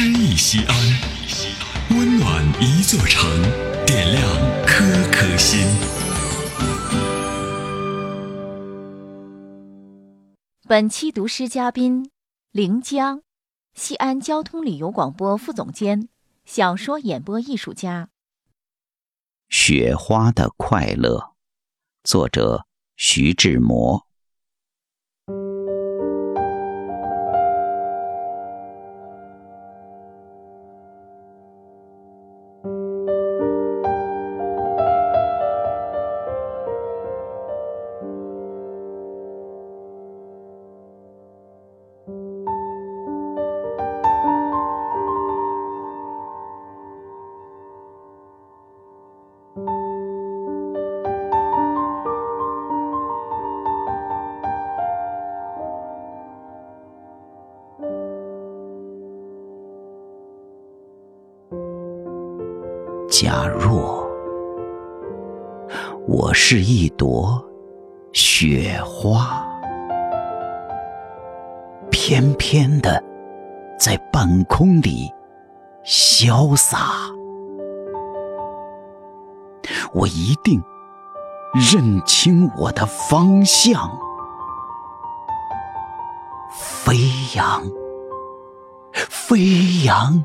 诗意西安，温暖一座城，点亮颗颗心。本期读诗嘉宾：临江，西安交通旅游广播副总监，小说演播艺术家。雪花的快乐，作者徐志摩。假若我是一朵雪花，翩翩的在半空里潇洒，我一定认清我的方向，飞扬，飞扬。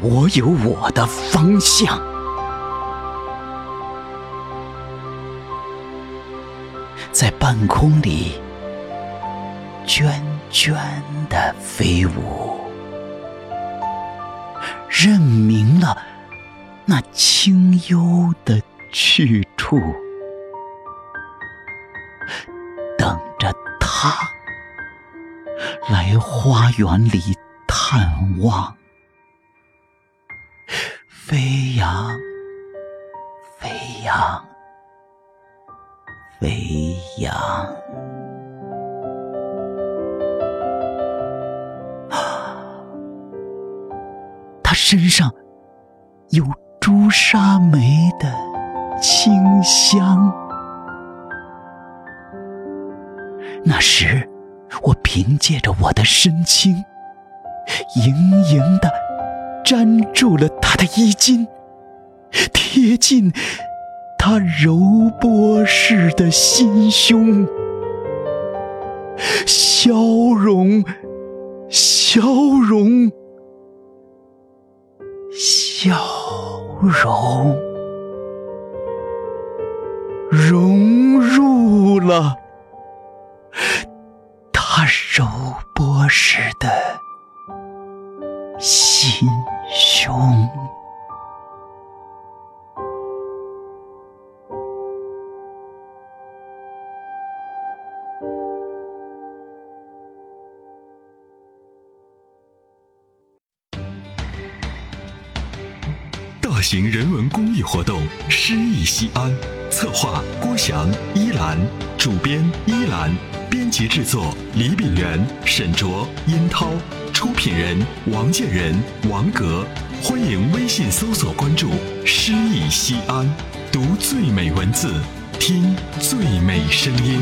我有我的方向，在半空里涓涓的飞舞，认明了那清幽的去处，等着他来花园里探望。飞扬，飞扬，飞扬。啊，他身上有朱砂梅的清香。那时，我凭借着我的身轻，盈盈的。粘住了他的衣襟，贴近他柔波似的心胸，消融，消融，消融，融入了他柔波似的心。胸。大型人文公益活动《诗意西安》，策划郭翔、依兰，主编依兰，编辑制作李炳元、沈卓、殷涛。出品人王建仁、王格，欢迎微信搜索关注“诗意西安”，读最美文字，听最美声音。